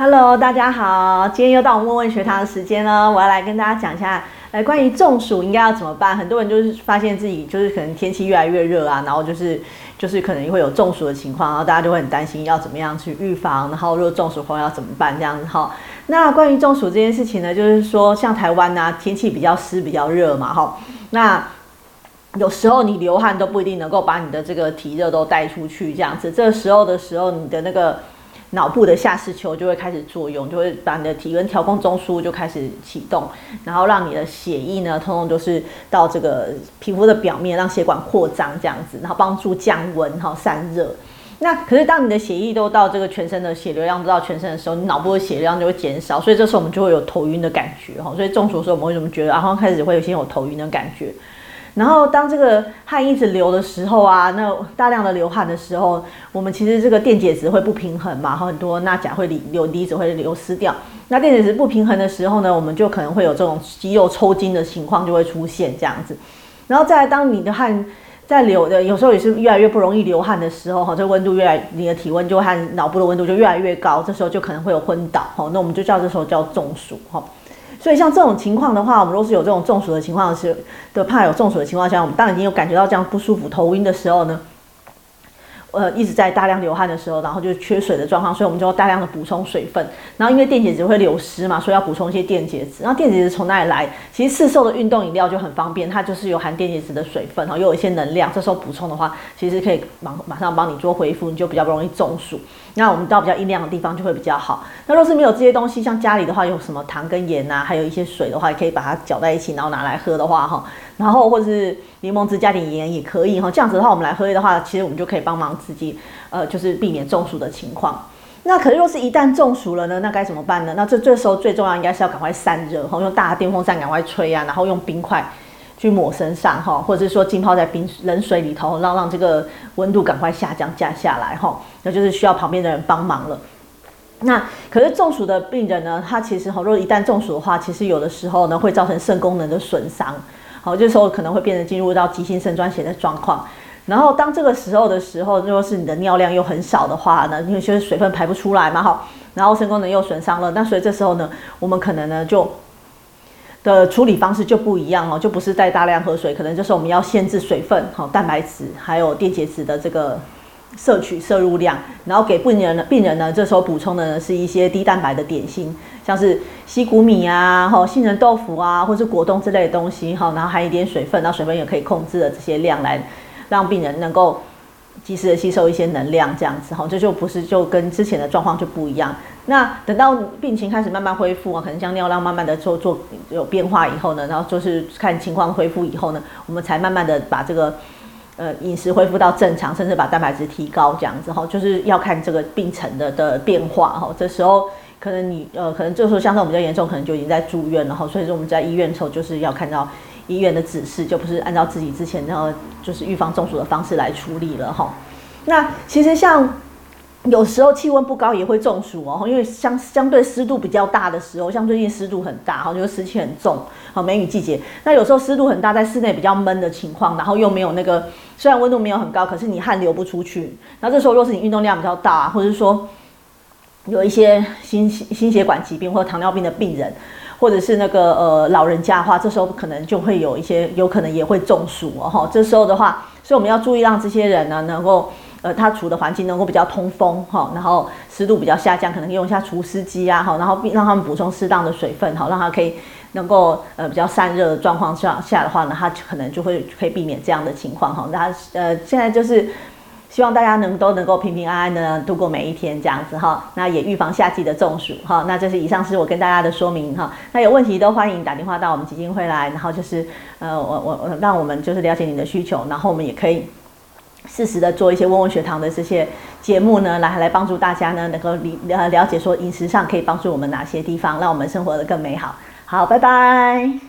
Hello，大家好，今天又到我问问学堂的时间了。我要来跟大家讲一下，呃，关于中暑应该要怎么办。很多人就是发现自己就是可能天气越来越热啊，然后就是就是可能会有中暑的情况，然后大家就会很担心要怎么样去预防，然后如果中暑后要怎么办这样子哈。那关于中暑这件事情呢，就是说像台湾呐，天气比较湿比较热嘛哈，那有时候你流汗都不一定能够把你的这个体热都带出去这样子，这时候的时候你的那个。脑部的下视丘就会开始作用，就会把你的体温调控中枢就开始启动，然后让你的血液呢，通通都是到这个皮肤的表面，让血管扩张这样子，然后帮助降温哈散热。那可是当你的血液都到这个全身的血流量都到全身的时候，你脑部的血量就会减少，所以这时候我们就会有头晕的感觉哈。所以中暑的时候我们为什么觉得然后开始会有些有头晕的感觉？然后当这个汗一直流的时候啊，那大量的流汗的时候，我们其实这个电解质会不平衡嘛，很多钠钾会流离子会流失掉。那电解质不平衡的时候呢，我们就可能会有这种肌肉抽筋的情况就会出现这样子。然后再来，当你的汗在流的，有时候也是越来越不容易流汗的时候，哈，这温度越来，你的体温就和脑部的温度就越来越高，这时候就可能会有昏倒，哈，那我们就叫这时候叫中暑，哈。所以像这种情况的话，我们若是有这种中暑的情况是的怕有中暑的情况下，我们当然已经有感觉到这样不舒服、头晕的时候呢。呃，一直在大量流汗的时候，然后就缺水的状况，所以我们就要大量的补充水分。然后因为电解质会流失嘛，所以要补充一些电解质。然后电解质从哪里来？其实市售的运动饮料就很方便，它就是有含电解质的水分，然后又有一些能量。这时候补充的话，其实可以马马上帮你做恢复，你就比较不容易中暑。那我们到比较阴凉的地方就会比较好。那若是没有这些东西，像家里的话有什么糖跟盐呐，还有一些水的话，也可以把它搅在一起，然后拿来喝的话，哈。然后或者是柠檬汁加点盐也可以哈，这样子的话我们来喝的话，其实我们就可以帮忙自己，呃，就是避免中暑的情况。那可是若是一旦中暑了呢，那该怎么办呢？那这这时候最重要应该是要赶快散热哈，用大的电风扇赶快吹啊，然后用冰块去抹身上哈，或者是说浸泡在冰冷水里头，让让这个温度赶快下降降下来哈，那就是需要旁边的人帮忙了。那可是中暑的病人呢，他其实哈，如果一旦中暑的话，其实有的时候呢会造成肾功能的损伤。好，这时候可能会变成进入到急性肾衰竭的状况。然后当这个时候的时候，如果是你的尿量又很少的话呢，因为就是水分排不出来嘛，哈，然后肾功能又损伤了，那所以这时候呢，我们可能呢就的处理方式就不一样哦，就不是再大量喝水，可能就是我们要限制水分、好蛋白质还有电解质的这个。摄取摄入量，然后给病人呢，病人呢，这时候补充的呢是一些低蛋白的点心，像是西谷米啊，哈，杏仁豆腐啊，或是果冻之类的东西，哈，然后含一点水分，那水分也可以控制的这些量来让病人能够及时的吸收一些能量，这样子，哈，这就不是就跟之前的状况就不一样。那等到病情开始慢慢恢复啊，可能像尿量慢慢的做做有变化以后呢，然后就是看情况恢复以后呢，我们才慢慢的把这个。呃，饮食恢复到正常，甚至把蛋白质提高，这样子哈，就是要看这个病程的的变化哈。这时候可能你呃，可能这时候相对我们比较严重，可能就已经在住院了哈。所以说我们在医院的时候，就是要看到医院的指示，就不是按照自己之前然后就是预防中暑的方式来处理了哈。那其实像。有时候气温不高也会中暑哦，因为相相对湿度比较大的时候，像最近湿度很大哈，就是湿气很重，好梅雨季节。那有时候湿度很大，在室内比较闷的情况，然后又没有那个，虽然温度没有很高，可是你汗流不出去。那这时候若是你运动量比较大，或者是说有一些心心血管疾病或者糖尿病的病人，或者是那个呃老人家的话，这时候可能就会有一些有可能也会中暑哦哈。这时候的话，所以我们要注意让这些人呢能够。呃，它处的环境能够比较通风哈，然后湿度比较下降，可能用一下除湿机啊，哈，然后让他们补充适当的水分，好，让它可以能够呃比较散热的状况下下的话呢，它可能就会可以避免这样的情况哈。那呃，现在就是希望大家能都能够平平安安的度过每一天这样子哈，那也预防夏季的中暑哈。那这是以上是我跟大家的说明哈。那有问题都欢迎打电话到我们基金会来，然后就是呃我我我让我们就是了解你的需求，然后我们也可以。适时的做一些温温学堂的这些节目呢，来来帮助大家呢，能够理呃了解说饮食上可以帮助我们哪些地方，让我们生活的更美好。好，拜拜。